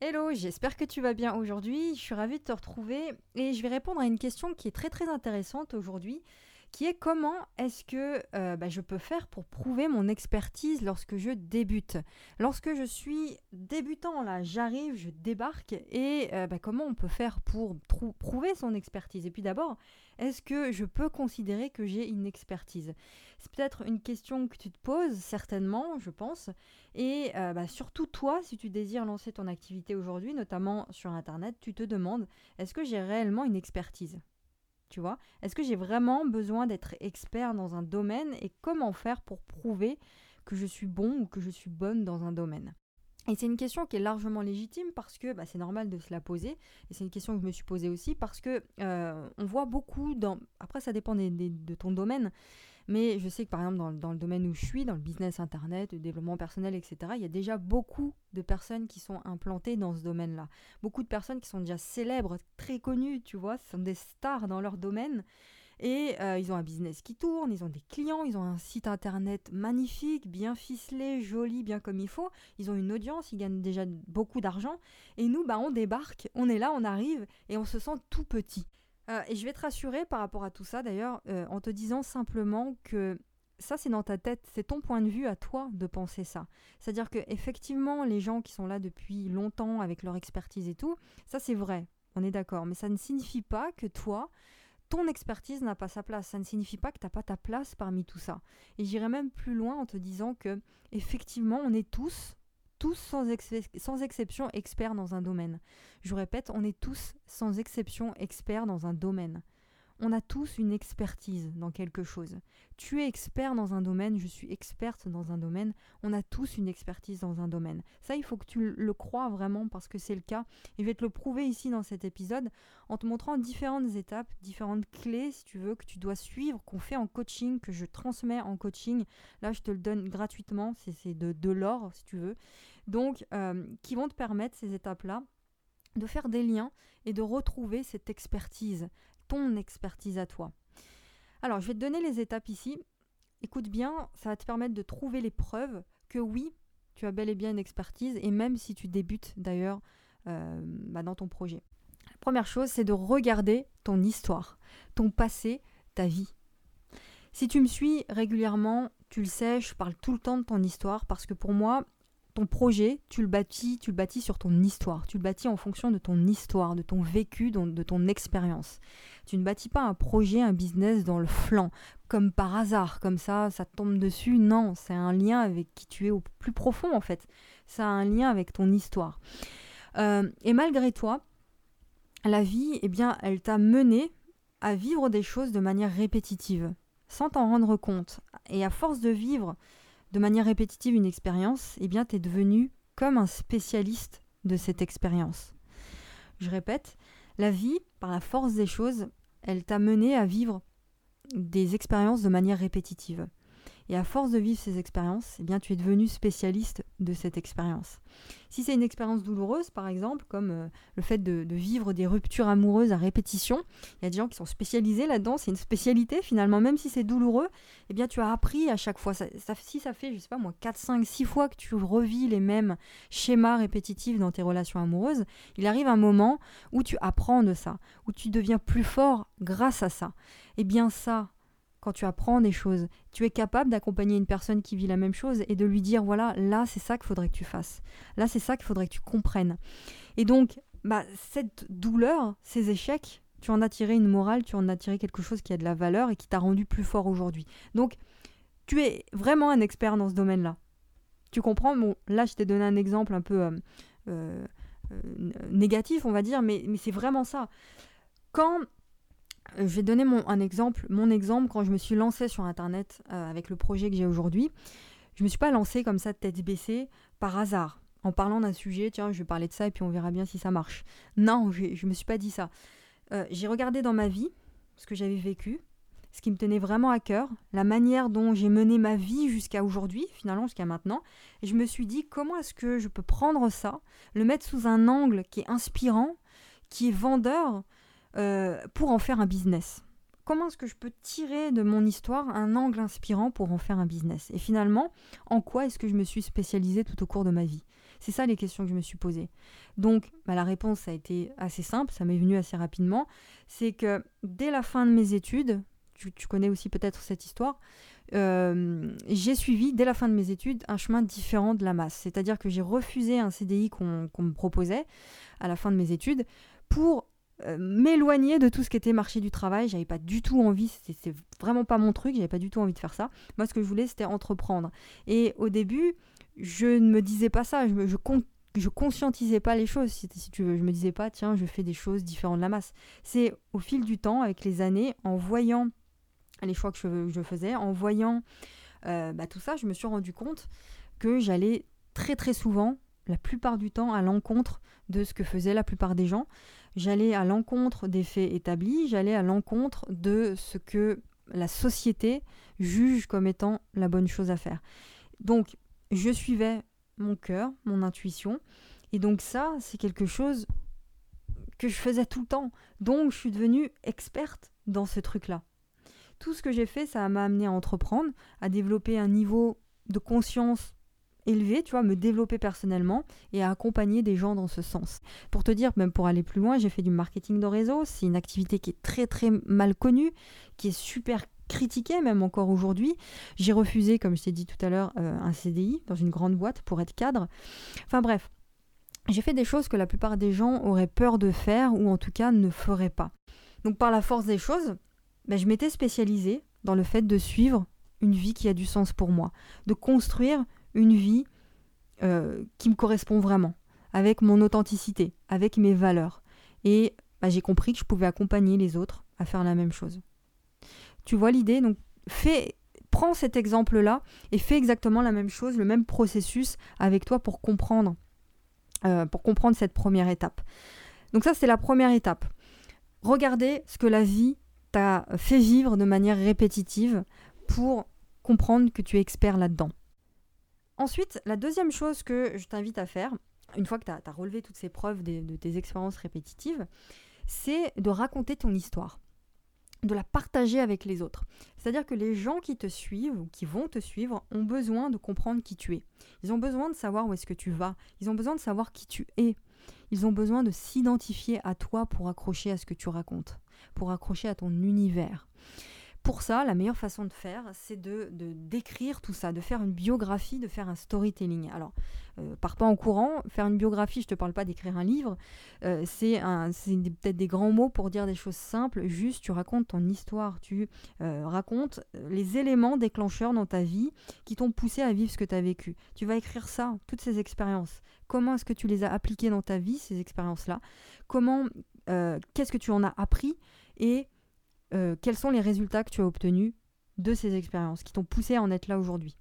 Hello, j'espère que tu vas bien aujourd'hui. Je suis ravie de te retrouver et je vais répondre à une question qui est très très intéressante aujourd'hui qui est comment est-ce que euh, bah, je peux faire pour prouver mon expertise lorsque je débute? Lorsque je suis débutant, là, j'arrive, je débarque, et euh, bah, comment on peut faire pour prouver son expertise? Et puis d'abord, est-ce que je peux considérer que j'ai une expertise? C'est peut-être une question que tu te poses, certainement, je pense, et euh, bah, surtout toi, si tu désires lancer ton activité aujourd'hui, notamment sur Internet, tu te demandes, est-ce que j'ai réellement une expertise? Tu vois Est-ce que j'ai vraiment besoin d'être expert dans un domaine et comment faire pour prouver que je suis bon ou que je suis bonne dans un domaine? Et c'est une question qui est largement légitime parce que bah, c'est normal de se la poser. Et c'est une question que je me suis posée aussi parce que euh, on voit beaucoup dans. Après, ça dépend de ton domaine. Mais je sais que par exemple dans, le domaine où je suis, dans le business internet, le développement personnel, etc., il y a déjà beaucoup de personnes qui sont implantées dans ce domaine-là. Beaucoup de personnes qui sont déjà célèbres, très connues, tu vois, ce sont des stars dans leur domaine. Et euh, ils ont un business qui tourne, ils ont des clients, ils ont un site internet magnifique, bien ficelé, joli, bien comme il faut. Ils ont une audience, ils gagnent déjà beaucoup d'argent. Et nous, bah, on débarque, on est là, on arrive et on se sent tout petit. Euh, et je vais te rassurer par rapport à tout ça d'ailleurs, euh, en te disant simplement que ça c'est dans ta tête, c'est ton point de vue à toi de penser ça. C'est-à-dire que effectivement les gens qui sont là depuis longtemps avec leur expertise et tout, ça c'est vrai, on est d'accord, mais ça ne signifie pas que toi, ton expertise n'a pas sa place. Ça ne signifie pas que tu n'as pas ta place parmi tout ça. Et j'irai même plus loin en te disant que effectivement on est tous tous sans, exception experts dans un domaine. Je répète, on est tous sans exception experts dans un domaine. On a tous une expertise dans quelque chose. Tu es expert dans un domaine, je suis experte dans un domaine, on a tous une expertise dans un domaine. Ça, il faut que tu le crois vraiment parce que c'est le cas. Et je vais te le prouver ici dans cet épisode en te montrant différentes étapes, différentes clés, si tu veux, que tu dois suivre, qu'on fait en coaching, que je transmets en coaching. Là, je te le donne gratuitement, c'est de, l'or, si tu veux. Donc, euh, qui vont te permettre, ces étapes-là, de faire des liens et de retrouver cette expertise, ton expertise à toi. Alors, je vais te donner les étapes ici. Écoute bien, ça va te permettre de trouver les preuves que oui, tu as bel et bien une expertise, et même si tu débutes d'ailleurs euh, bah, dans ton projet. La première chose, c'est de regarder ton histoire, ton passé, ta vie. Si tu me suis régulièrement, tu le sais, je parle tout le temps de ton histoire parce que pour moi, ton projet, tu le bâtis, tu le bâtis sur ton histoire. Tu le bâtis en fonction de ton histoire, de ton vécu, de ton expérience. Tu ne bâtis pas un projet, un business dans le flanc, comme par hasard, comme ça, ça tombe dessus. Non, c'est un lien avec qui tu es au plus profond en fait. Ça a un lien avec ton histoire. Euh, et malgré toi, la vie, eh bien, elle t'a mené à vivre des choses de manière répétitive, sans t'en rendre compte. Et à force de vivre de manière répétitive une expérience, eh bien, tu es devenu comme un spécialiste de cette expérience. Je répète, la vie, par la force des choses, elle t'a mené à vivre des expériences de manière répétitive. Et à force de vivre ces expériences, eh bien, tu es devenu spécialiste de cette expérience. Si c'est une expérience douloureuse, par exemple, comme euh, le fait de, vivre des ruptures amoureuses à répétition, il y a des gens qui sont spécialisés là-dedans, c'est une spécialité finalement, même si c'est douloureux, eh bien, tu as appris à chaque fois. Si ça fait, je sais pas moi, 4, 5, 6 fois que tu revis les mêmes schémas répétitifs dans tes relations amoureuses, il arrive un moment où tu apprends de ça, où tu deviens plus fort grâce à ça. Eh bien, ça, quand tu apprends des choses, tu es capable d'accompagner une personne qui vit la même chose et de lui dire voilà, là c'est ça qu'il faudrait que tu fasses. Là c'est ça qu'il faudrait que tu comprennes. Et donc, bah, cette douleur, ces échecs, tu en as tiré une morale, tu en as tiré quelque chose qui a de la valeur et qui t'a rendu plus fort aujourd'hui. Donc, tu es vraiment un expert dans ce domaine-là. Tu comprends? Bon, là je t'ai donné un exemple un peu euh, euh, euh, négatif, on va dire, mais, mais c'est vraiment ça. Quand je vais donner mon, un exemple. Mon exemple, quand je me suis lancée sur Internet euh, avec le projet que j'ai aujourd'hui, je ne me suis pas lancée comme ça, tête baissée, par hasard, en parlant d'un sujet, tiens, je vais parler de ça et puis on verra bien si ça marche. Non, je ne me suis pas dit ça. Euh, j'ai regardé dans ma vie ce que j'avais vécu, ce qui me tenait vraiment à cœur, la manière dont j'ai mené ma vie jusqu'à aujourd'hui, finalement jusqu'à maintenant, et je me suis dit comment est-ce que je peux prendre ça, le mettre sous un angle qui est inspirant, qui est vendeur, euh, pour en faire un business Comment est-ce que je peux tirer de mon histoire un angle inspirant pour en faire un business? Et finalement, en quoi est-ce que je me suis spécialisée tout au cours de ma vie? C'est ça les questions que je me suis posées. Donc, bah, la réponse a été assez simple, ça m'est venu assez rapidement. C'est que dès la fin de mes études, tu, connais aussi peut-être cette histoire, euh, j'ai suivi dès la fin de mes études un chemin différent de la masse. C'est-à-dire que j'ai refusé un CDI qu'on me proposait à la fin de mes études pour euh, m'éloigner de tout ce qui était marché du travail. J'avais pas du tout envie, c'était vraiment pas mon truc, j'avais pas du tout envie de faire ça. Moi, ce que je voulais, c'était entreprendre. Et au début, je ne me disais pas ça, je, je conscientisais pas les choses, si, si, tu veux. Je me disais pas, tiens, je fais des choses différentes de la masse. C'est au fil du temps, avec les années, en voyant les choix que je, faisais, en voyant euh, bah, tout ça, je me suis rendu compte que j'allais très très souvent, la plupart du temps, à l'encontre de ce que faisaient la plupart des gens. J'allais à l'encontre des faits établis, j'allais à l'encontre de ce que la société juge comme étant la bonne chose à faire. Donc, je suivais mon cœur, mon intuition, et donc ça, c'est quelque chose que je faisais tout le temps. Donc, je suis devenue experte dans ce truc-là. Tout ce que j'ai fait, ça m'a amené à entreprendre, à développer un niveau de conscience élevé, tu vois, me développer personnellement et accompagner des gens dans ce sens. Pour te dire, même pour aller plus loin, j'ai fait du marketing de réseau. C'est une activité qui est très très mal connue, qui est super critiquée même encore aujourd'hui. J'ai refusé, comme je t'ai dit tout à l'heure, euh, un CDI dans une grande boîte pour être cadre. Enfin bref, j'ai fait des choses que la plupart des gens auraient peur de faire ou en tout cas ne feraient pas. Donc par la force des choses, ben, je m'étais spécialisée dans le fait de suivre une vie qui a du sens pour moi, de construire une vie euh, qui me correspond vraiment, avec mon authenticité, avec mes valeurs. Et bah, j'ai compris que je pouvais accompagner les autres à faire la même chose. Tu vois l'idée Donc fais, prends cet exemple-là et fais exactement la même chose, le même processus avec toi pour comprendre, euh, pour comprendre cette première étape. Donc ça, c'est la première étape. Regardez ce que la vie t'a fait vivre de manière répétitive pour comprendre que tu es expert là-dedans. Ensuite, la deuxième chose que je t'invite à faire, une fois que tu as, relevé toutes ces preuves de, tes expériences répétitives, c'est de raconter ton histoire, de la partager avec les autres. C'est-à-dire que les gens qui te suivent ou qui vont te suivre ont besoin de comprendre qui tu es. Ils ont besoin de savoir où est-ce que tu vas. Ils ont besoin de savoir qui tu es. Ils ont besoin de s'identifier à toi pour accrocher à ce que tu racontes, pour accrocher à ton univers pour ça, la meilleure façon de faire, c'est de, décrire tout ça, de faire une biographie, de faire un storytelling. Alors, euh, pars pas en courant, faire une biographie, je te parle pas d'écrire un livre, euh, c'est peut-être des grands mots pour dire des choses simples, juste tu racontes ton histoire, tu euh, racontes les éléments déclencheurs dans ta vie qui t'ont poussé à vivre ce que tu as vécu. Tu vas écrire ça, toutes ces expériences. Comment est-ce que tu les as appliquées dans ta vie, ces expériences-là? Comment, qu'est-ce que tu en as appris? Euh, quels sont les résultats que tu as obtenus de ces expériences qui t'ont poussé à en être là aujourd'hui?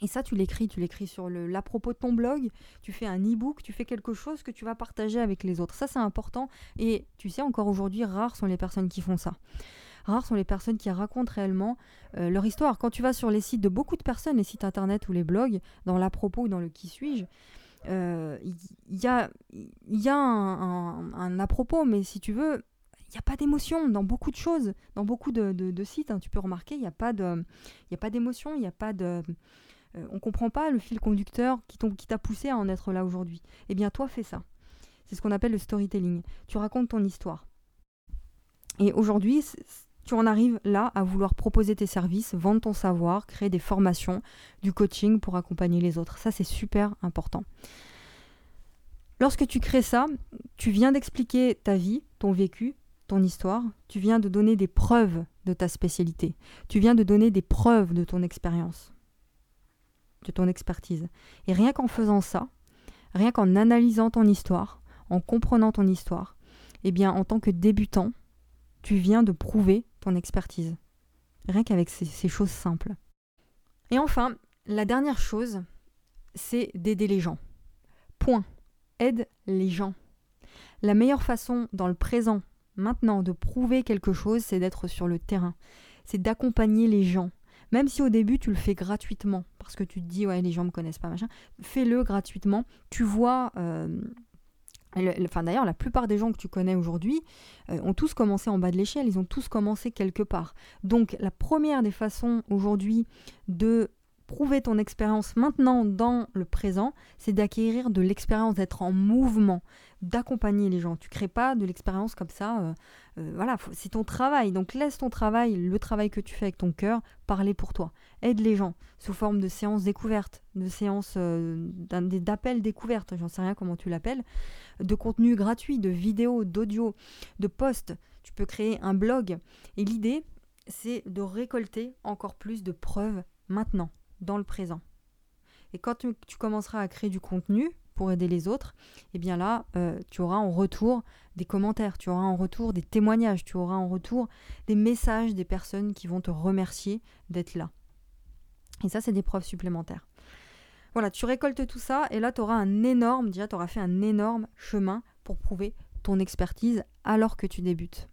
Et ça, tu l'écris, tu l'écris sur le l'à propos de ton blog, tu fais un e-book, tu fais quelque chose que tu vas partager avec les autres. Ça, c'est important. Et tu sais, encore aujourd'hui, rares sont les personnes qui font ça. Rares sont les personnes qui racontent réellement euh, leur histoire. Quand tu vas sur les sites de beaucoup de personnes, les sites internet ou les blogs, dans l'à propos ou dans le qui suis-je, euh, il y, a, un, un à propos, mais si tu veux, il n'y a pas d'émotion dans beaucoup de choses, dans beaucoup de, sites. Hein, tu peux remarquer, il n'y a pas d'émotion, il n'y a pas de... Euh, on ne comprend pas le fil conducteur qui t'a poussé à en être là aujourd'hui. Eh bien, toi, fais ça. C'est ce qu'on appelle le storytelling. Tu racontes ton histoire. Et aujourd'hui, tu en arrives là à vouloir proposer tes services, vendre ton savoir, créer des formations, du coaching pour accompagner les autres. Ça, c'est super important. Lorsque tu crées ça, tu viens d'expliquer ta vie, ton vécu, ton histoire, tu viens de donner des preuves de ta spécialité. Tu viens de donner des preuves de ton expérience, de ton expertise. Et rien qu'en faisant ça, rien qu'en analysant ton histoire, en comprenant ton histoire, eh bien, en tant que débutant, tu viens de prouver ton expertise. Rien qu'avec ces, ces choses simples. Et enfin, la dernière chose, c'est d'aider les gens. Point. Aide les gens. La meilleure façon dans le présent Maintenant, de prouver quelque chose, c'est d'être sur le terrain. C'est d'accompagner les gens. Même si au début tu le fais gratuitement, parce que tu te dis, ouais, les gens me connaissent pas, machin, fais-le gratuitement. Tu vois. Euh, enfin, d'ailleurs, la plupart des gens que tu connais aujourd'hui euh, ont tous commencé en bas de l'échelle, ils ont tous commencé quelque part. Donc, la première des façons aujourd'hui de prouver ton expérience maintenant dans le présent, c'est d'acquérir de l'expérience, d'être en mouvement, d'accompagner les gens. Tu crées pas de l'expérience comme ça. Euh, euh, voilà, c'est ton travail. Donc laisse ton travail, le travail que tu fais avec ton cœur, parler pour toi. Aide les gens sous forme de séances découvertes, de séances euh, d'appels découvertes, j'en sais rien comment tu l'appelles, de contenu gratuit, de vidéos, d'audio, de posts. Tu peux créer un blog. Et l'idée, c'est de récolter encore plus de preuves maintenant, dans le présent. Et quand tu, commenceras à créer du contenu pour aider les autres, eh bien là, euh, tu auras en retour des commentaires, tu auras en retour des témoignages, tu auras en retour des messages des personnes qui vont te remercier d'être là. Et ça, c'est des preuves supplémentaires. Voilà, tu récoltes tout ça et là, tu auras un énorme, déjà, tu auras fait un énorme chemin pour prouver ton expertise alors que tu débutes.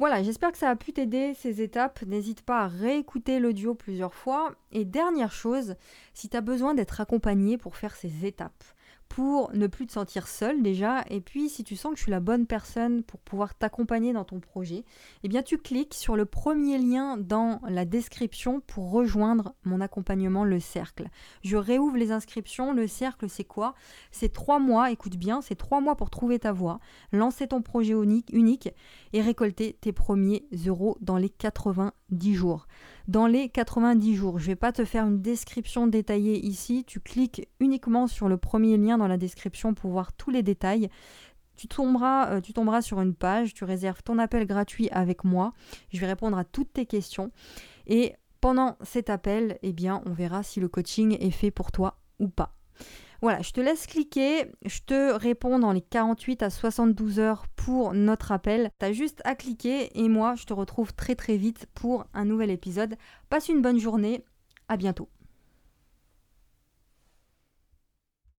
Voilà, j'espère que ça a pu t'aider ces étapes. N'hésite pas à réécouter l'audio plusieurs fois. Et dernière chose, si tu as besoin d'être accompagné pour faire ces étapes, pour ne plus te sentir seul déjà. Et puis, si tu sens que je suis la bonne personne pour pouvoir t'accompagner dans ton projet, eh bien, tu cliques sur le premier lien dans la description pour rejoindre mon accompagnement Le Cercle. Je réouvre les inscriptions. Le Cercle, c'est quoi? C'est trois mois, écoute bien, c'est trois mois pour trouver ta voie, lancer ton projet unique, et récolter tes premiers euros dans les 90 jours dans les 90 jours. Je ne vais pas te faire une description détaillée ici. Tu cliques uniquement sur le premier lien dans la description pour voir tous les détails. Tu tomberas, euh, tu tomberas sur une page, tu réserves ton appel gratuit avec moi. Je vais répondre à toutes tes questions. Et pendant cet appel, eh bien, on verra si le coaching est fait pour toi ou pas. Voilà, je te laisse cliquer, je te réponds dans les 48 à 72 heures pour notre appel. Tu as juste à cliquer et moi je te retrouve très très vite pour un nouvel épisode. Passe une bonne journée, à bientôt.